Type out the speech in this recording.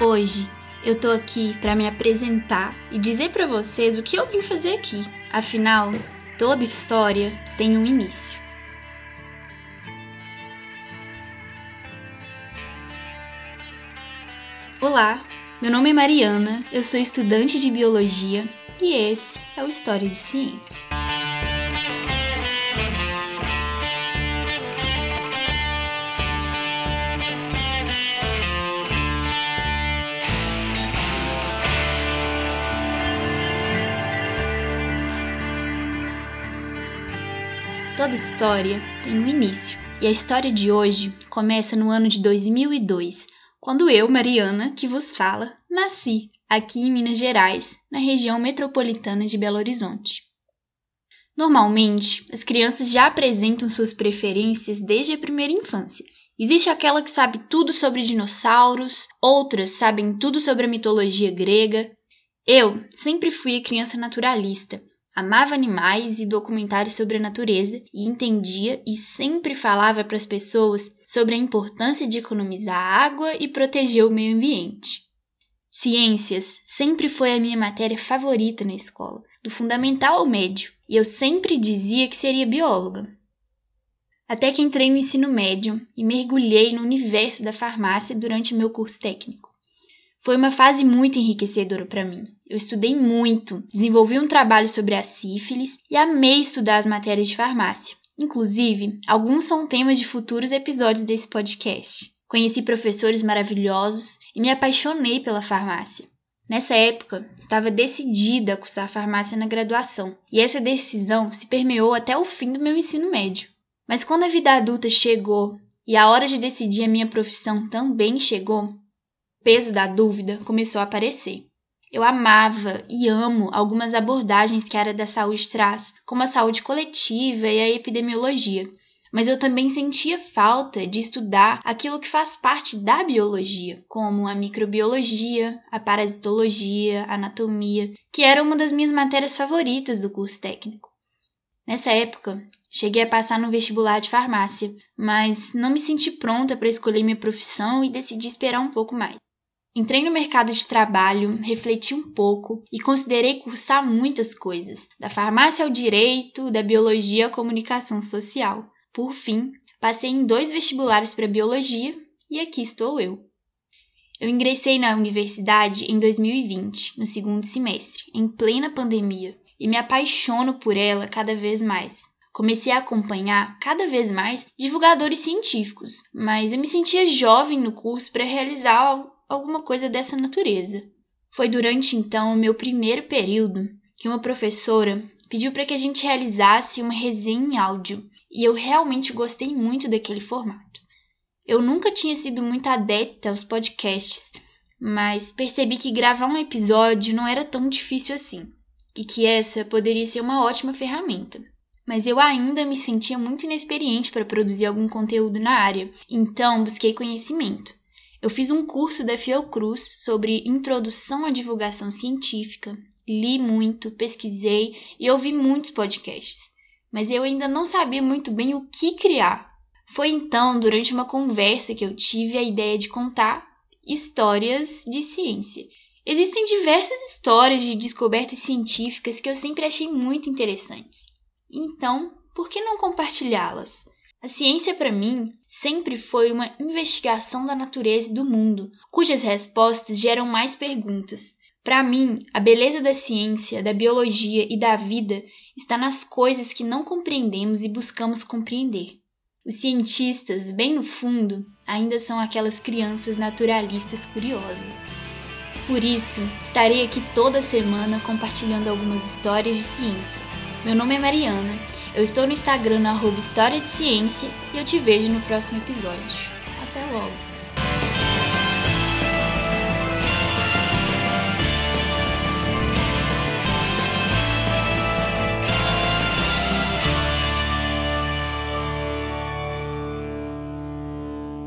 Hoje eu tô aqui para me apresentar e dizer para vocês o que eu vim fazer aqui. Afinal, toda história tem um início. Olá, meu nome é Mariana, eu sou estudante de biologia e esse é o História de Ciência. Toda história tem um início, e a história de hoje começa no ano de 2002, quando eu, Mariana, que vos fala, nasci aqui em Minas Gerais, na região metropolitana de Belo Horizonte. Normalmente, as crianças já apresentam suas preferências desde a primeira infância. Existe aquela que sabe tudo sobre dinossauros, outras sabem tudo sobre a mitologia grega. Eu sempre fui a criança naturalista, Amava animais e documentários sobre a natureza e entendia e sempre falava para as pessoas sobre a importância de economizar água e proteger o meio ambiente. Ciências sempre foi a minha matéria favorita na escola, do fundamental ao médio, e eu sempre dizia que seria bióloga. Até que entrei no ensino médio e mergulhei no universo da farmácia durante meu curso técnico. Foi uma fase muito enriquecedora para mim. Eu estudei muito, desenvolvi um trabalho sobre a sífilis e amei estudar as matérias de farmácia. Inclusive, alguns são temas de futuros episódios desse podcast. Conheci professores maravilhosos e me apaixonei pela farmácia. Nessa época, estava decidida a cursar farmácia na graduação, e essa decisão se permeou até o fim do meu ensino médio. Mas quando a vida adulta chegou e a hora de decidir a minha profissão também chegou, peso da dúvida começou a aparecer. Eu amava e amo algumas abordagens que a área da saúde traz, como a saúde coletiva e a epidemiologia, mas eu também sentia falta de estudar aquilo que faz parte da biologia, como a microbiologia, a parasitologia, a anatomia, que era uma das minhas matérias favoritas do curso técnico. Nessa época, cheguei a passar no vestibular de farmácia, mas não me senti pronta para escolher minha profissão e decidi esperar um pouco mais. Entrei no mercado de trabalho, refleti um pouco e considerei cursar muitas coisas, da farmácia ao direito, da biologia à comunicação social. Por fim, passei em dois vestibulares para biologia e aqui estou eu. Eu ingressei na universidade em 2020, no segundo semestre, em plena pandemia, e me apaixono por ela cada vez mais. Comecei a acompanhar cada vez mais divulgadores científicos, mas eu me sentia jovem no curso para realizar alguma coisa dessa natureza. Foi durante então o meu primeiro período que uma professora pediu para que a gente realizasse uma resenha em áudio, e eu realmente gostei muito daquele formato. Eu nunca tinha sido muito adepta aos podcasts, mas percebi que gravar um episódio não era tão difícil assim, e que essa poderia ser uma ótima ferramenta. Mas eu ainda me sentia muito inexperiente para produzir algum conteúdo na área, então busquei conhecimento. Eu fiz um curso da Fiocruz sobre introdução à divulgação científica, li muito, pesquisei e ouvi muitos podcasts, mas eu ainda não sabia muito bem o que criar. Foi então, durante uma conversa, que eu tive a ideia de contar histórias de ciência. Existem diversas histórias de descobertas científicas que eu sempre achei muito interessantes. Então, por que não compartilhá-las? A ciência, para mim, sempre foi uma investigação da natureza e do mundo, cujas respostas geram mais perguntas. Para mim, a beleza da ciência, da biologia e da vida está nas coisas que não compreendemos e buscamos compreender. Os cientistas, bem no fundo, ainda são aquelas crianças naturalistas curiosas. Por isso, estarei aqui toda semana compartilhando algumas histórias de ciência. Meu nome é Mariana eu estou no Instagram no arroba História de Ciência e eu te vejo no próximo episódio. Até logo!